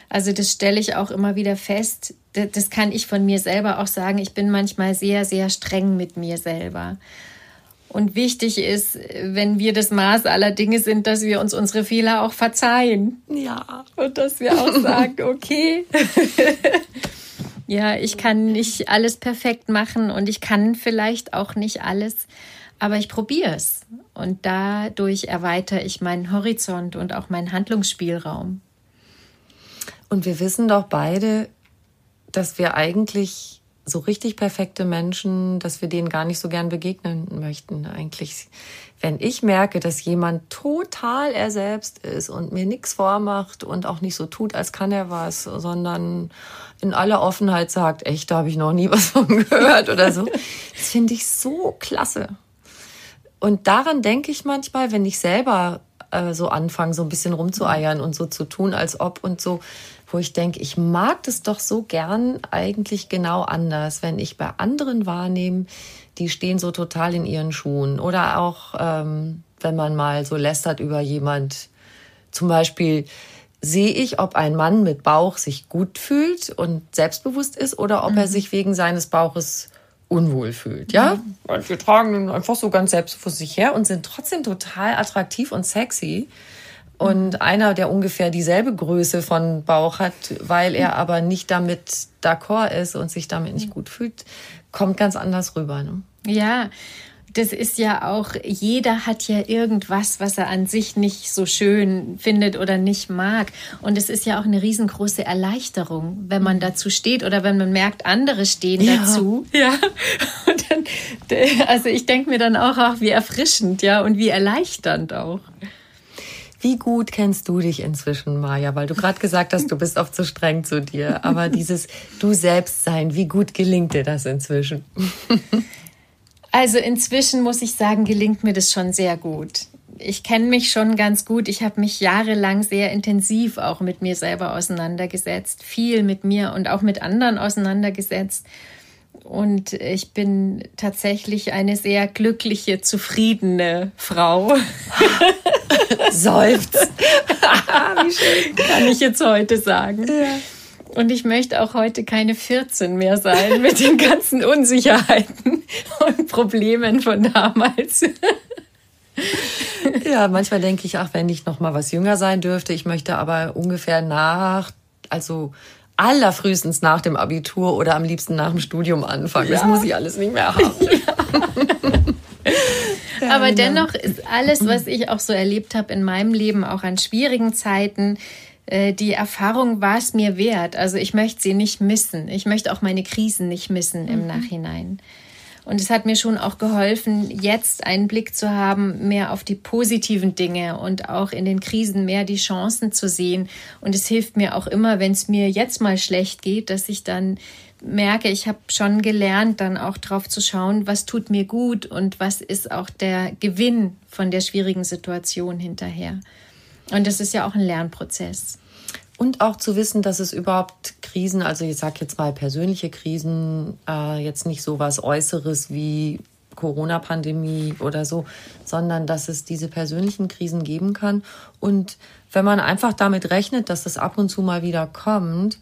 also das stelle ich auch immer wieder fest. Das kann ich von mir selber auch sagen. Ich bin manchmal sehr, sehr streng mit mir selber. Und wichtig ist, wenn wir das Maß aller Dinge sind, dass wir uns unsere Fehler auch verzeihen. Ja. Und dass wir auch sagen, okay. ja, ich kann nicht alles perfekt machen und ich kann vielleicht auch nicht alles, aber ich probiere es. Und dadurch erweitere ich meinen Horizont und auch meinen Handlungsspielraum. Und wir wissen doch beide, dass wir eigentlich so richtig perfekte Menschen, dass wir denen gar nicht so gern begegnen möchten. Eigentlich, wenn ich merke, dass jemand total er selbst ist und mir nichts vormacht und auch nicht so tut, als kann er was, sondern in aller Offenheit sagt, echt, da habe ich noch nie was von gehört oder so. Das finde ich so klasse. Und daran denke ich manchmal, wenn ich selber äh, so anfangen, so ein bisschen rumzueiern und so zu tun, als ob und so, wo ich denke, ich mag das doch so gern eigentlich genau anders, wenn ich bei anderen wahrnehme, die stehen so total in ihren Schuhen. Oder auch, ähm, wenn man mal so lästert über jemand, zum Beispiel, sehe ich, ob ein Mann mit Bauch sich gut fühlt und selbstbewusst ist oder ob mhm. er sich wegen seines Bauches unwohl fühlt. Ja, mhm. und wir tragen ihn einfach so ganz selbstbewusst sich her und sind trotzdem total attraktiv und sexy. Und mhm. einer, der ungefähr dieselbe Größe von Bauch hat, weil er aber nicht damit d'accord ist und sich damit nicht mhm. gut fühlt, kommt ganz anders rüber. Ne? Ja, das ist ja auch, jeder hat ja irgendwas, was er an sich nicht so schön findet oder nicht mag. Und es ist ja auch eine riesengroße Erleichterung, wenn man dazu steht oder wenn man merkt, andere stehen ja. dazu. Ja. Dann, also ich denke mir dann auch, auch, wie erfrischend, ja, und wie erleichternd auch. Wie gut kennst du dich inzwischen, Maja? Weil du gerade gesagt hast, du bist oft so streng zu dir. Aber dieses Du selbst sein, wie gut gelingt dir das inzwischen? Also inzwischen muss ich sagen, gelingt mir das schon sehr gut. Ich kenne mich schon ganz gut. Ich habe mich jahrelang sehr intensiv auch mit mir selber auseinandergesetzt, viel mit mir und auch mit anderen auseinandergesetzt. Und ich bin tatsächlich eine sehr glückliche, zufriedene Frau. Seufzt. Wie schön. Kann ich jetzt heute sagen. Ja. Und ich möchte auch heute keine 14 mehr sein mit den ganzen Unsicherheiten und Problemen von damals. ja, manchmal denke ich, ach, wenn ich noch mal was jünger sein dürfte, ich möchte aber ungefähr nach, also allerfrühestens nach dem Abitur oder am liebsten nach dem Studium anfangen. Ja. Das muss ich alles nicht mehr haben. Ja. aber dennoch ist alles, was ich auch so erlebt habe in meinem Leben, auch an schwierigen Zeiten, äh, die Erfahrung war es mir wert. Also ich möchte sie nicht missen. Ich möchte auch meine Krisen nicht missen mhm. im Nachhinein. Und es hat mir schon auch geholfen, jetzt einen Blick zu haben, mehr auf die positiven Dinge und auch in den Krisen mehr die Chancen zu sehen. Und es hilft mir auch immer, wenn es mir jetzt mal schlecht geht, dass ich dann merke, ich habe schon gelernt, dann auch drauf zu schauen, was tut mir gut und was ist auch der Gewinn von der schwierigen Situation hinterher. Und das ist ja auch ein Lernprozess. Und auch zu wissen, dass es überhaupt Krisen, also ich sage jetzt mal persönliche Krisen, äh, jetzt nicht so was Äußeres wie Corona-Pandemie oder so, sondern dass es diese persönlichen Krisen geben kann. Und wenn man einfach damit rechnet, dass es ab und zu mal wieder kommt,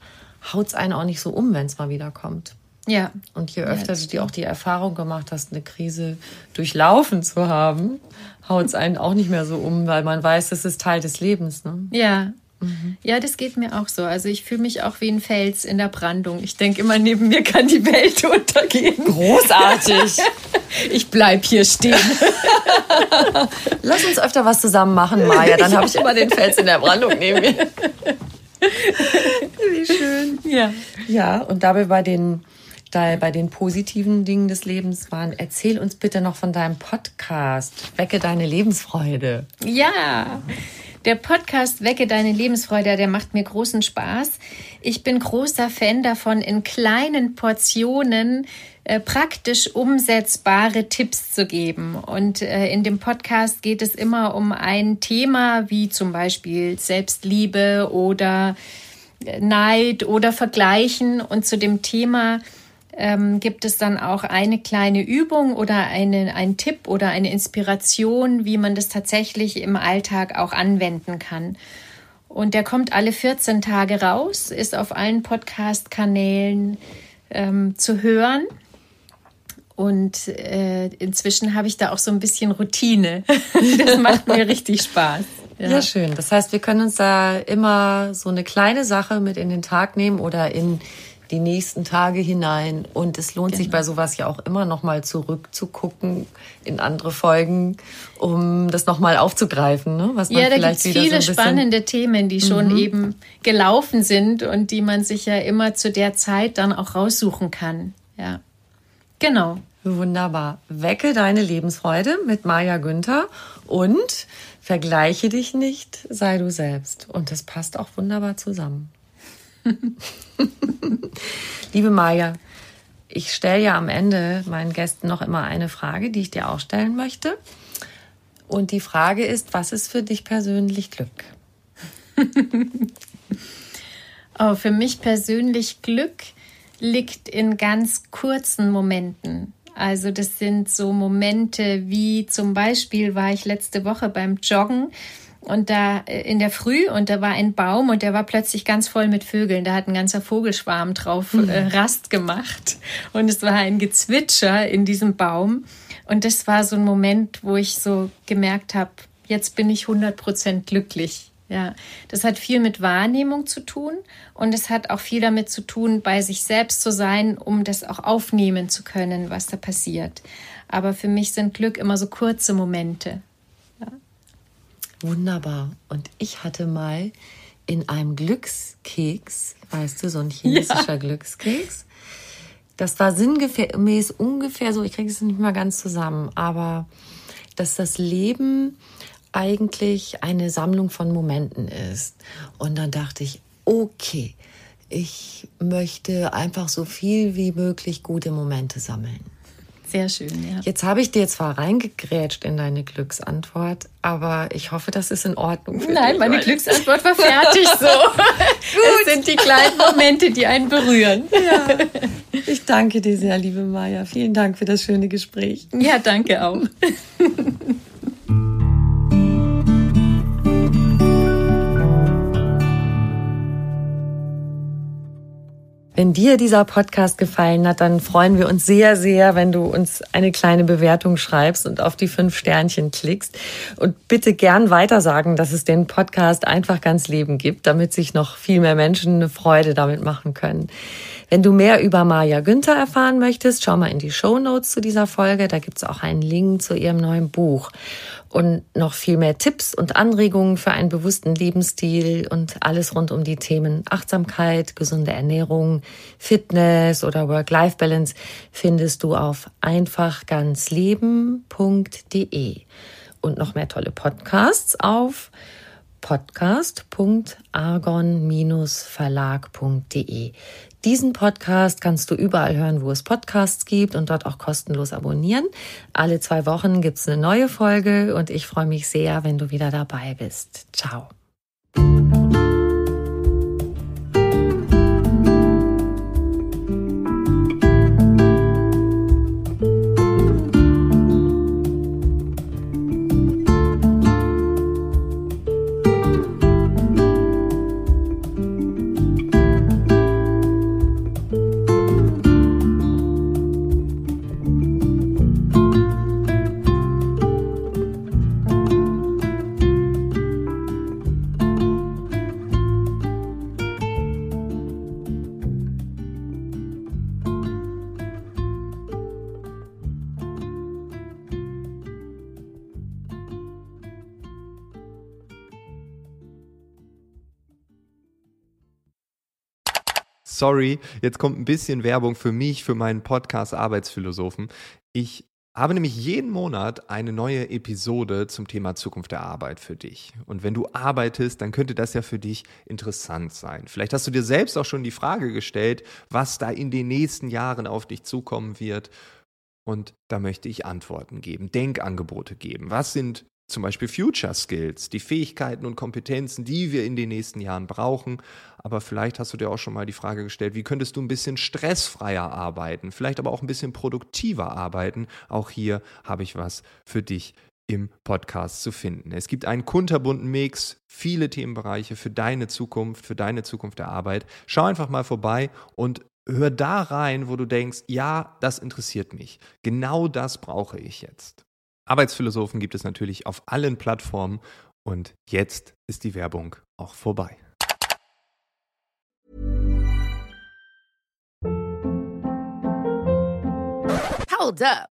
haut es einen auch nicht so um, wenn es mal wieder kommt. Ja. Und je öfter ja, du auch die Erfahrung gemacht hast, eine Krise durchlaufen zu haben, haut es einen auch nicht mehr so um, weil man weiß, das ist Teil des Lebens. Ne? Ja, Mhm. Ja, das geht mir auch so. Also ich fühle mich auch wie ein Fels in der Brandung. Ich denke immer, neben mir kann die Welt untergehen. Großartig. ich bleib hier stehen. Lass uns öfter was zusammen machen, Maja. Dann habe ich immer den Fels in der Brandung neben mir. Wie schön. Ja. Ja, und dabei bei den, da bei den positiven Dingen des Lebens waren, erzähl uns bitte noch von deinem Podcast. Wecke deine Lebensfreude. Ja. Der Podcast Wecke deine Lebensfreude, der macht mir großen Spaß. Ich bin großer Fan davon, in kleinen Portionen äh, praktisch umsetzbare Tipps zu geben. Und äh, in dem Podcast geht es immer um ein Thema wie zum Beispiel Selbstliebe oder äh, Neid oder Vergleichen. Und zu dem Thema ähm, gibt es dann auch eine kleine Übung oder eine, ein Tipp oder eine Inspiration, wie man das tatsächlich im Alltag auch anwenden kann. Und der kommt alle 14 Tage raus, ist auf allen Podcast-Kanälen ähm, zu hören. Und äh, inzwischen habe ich da auch so ein bisschen Routine. das macht mir richtig Spaß. Ja. ja, schön. Das heißt, wir können uns da immer so eine kleine Sache mit in den Tag nehmen oder in die nächsten Tage hinein. Und es lohnt genau. sich bei sowas ja auch immer noch mal zurückzugucken in andere Folgen, um das noch mal aufzugreifen. Ne? Was man ja, da gibt es viele so spannende Themen, die schon mhm. eben gelaufen sind und die man sich ja immer zu der Zeit dann auch raussuchen kann. Ja, genau. Wunderbar. Wecke deine Lebensfreude mit Maja Günther und vergleiche dich nicht, sei du selbst. Und das passt auch wunderbar zusammen. Liebe Maja, ich stelle ja am Ende meinen Gästen noch immer eine Frage, die ich dir auch stellen möchte. Und die Frage ist, was ist für dich persönlich Glück? oh, für mich persönlich Glück liegt in ganz kurzen Momenten. Also das sind so Momente wie zum Beispiel war ich letzte Woche beim Joggen und da äh, in der Früh und da war ein Baum und der war plötzlich ganz voll mit Vögeln. Da hat ein ganzer Vogelschwarm drauf äh, mhm. Rast gemacht und es war ein Gezwitscher in diesem Baum und das war so ein Moment, wo ich so gemerkt habe, jetzt bin ich 100% glücklich. Ja, das hat viel mit Wahrnehmung zu tun und es hat auch viel damit zu tun, bei sich selbst zu sein, um das auch aufnehmen zu können, was da passiert. Aber für mich sind Glück immer so kurze Momente. Wunderbar. Und ich hatte mal in einem Glückskeks, weißt du, so ein chinesischer ja. Glückskeks. Das war sinngemäß ungefähr so, ich kriege es nicht mal ganz zusammen, aber dass das Leben eigentlich eine Sammlung von Momenten ist. Und dann dachte ich, okay, ich möchte einfach so viel wie möglich gute Momente sammeln. Sehr schön, ja. Jetzt habe ich dir zwar reingegrätscht in deine Glücksantwort, aber ich hoffe, das ist in Ordnung für Nein, dich, meine Glücksantwort war fertig so. es sind die kleinen Momente, die einen berühren. Ja. Ich danke dir sehr, liebe Maja. Vielen Dank für das schöne Gespräch. Ja, danke auch. Wenn dir dieser Podcast gefallen hat, dann freuen wir uns sehr, sehr, wenn du uns eine kleine Bewertung schreibst und auf die fünf Sternchen klickst. Und bitte gern weitersagen, dass es den Podcast einfach ganz Leben gibt, damit sich noch viel mehr Menschen eine Freude damit machen können. Wenn du mehr über Maja Günther erfahren möchtest, schau mal in die Show Notes zu dieser Folge. Da gibt's auch einen Link zu ihrem neuen Buch und noch viel mehr Tipps und Anregungen für einen bewussten Lebensstil und alles rund um die Themen Achtsamkeit, gesunde Ernährung, Fitness oder Work-Life-Balance findest du auf einfachganzleben.de und noch mehr tolle Podcasts auf podcast.argon-verlag.de. Diesen Podcast kannst du überall hören, wo es Podcasts gibt und dort auch kostenlos abonnieren. Alle zwei Wochen gibt's eine neue Folge und ich freue mich sehr, wenn du wieder dabei bist. Ciao. Sorry, jetzt kommt ein bisschen Werbung für mich, für meinen Podcast Arbeitsphilosophen. Ich habe nämlich jeden Monat eine neue Episode zum Thema Zukunft der Arbeit für dich. Und wenn du arbeitest, dann könnte das ja für dich interessant sein. Vielleicht hast du dir selbst auch schon die Frage gestellt, was da in den nächsten Jahren auf dich zukommen wird. Und da möchte ich Antworten geben, Denkangebote geben. Was sind zum Beispiel Future Skills, die Fähigkeiten und Kompetenzen, die wir in den nächsten Jahren brauchen. Aber vielleicht hast du dir auch schon mal die Frage gestellt, wie könntest du ein bisschen stressfreier arbeiten, vielleicht aber auch ein bisschen produktiver arbeiten. Auch hier habe ich was für dich im Podcast zu finden. Es gibt einen kunterbunten Mix, viele Themenbereiche für deine Zukunft, für deine Zukunft der Arbeit. Schau einfach mal vorbei und hör da rein, wo du denkst, ja, das interessiert mich. Genau das brauche ich jetzt. Arbeitsphilosophen gibt es natürlich auf allen Plattformen und jetzt ist die Werbung auch vorbei. Hold up.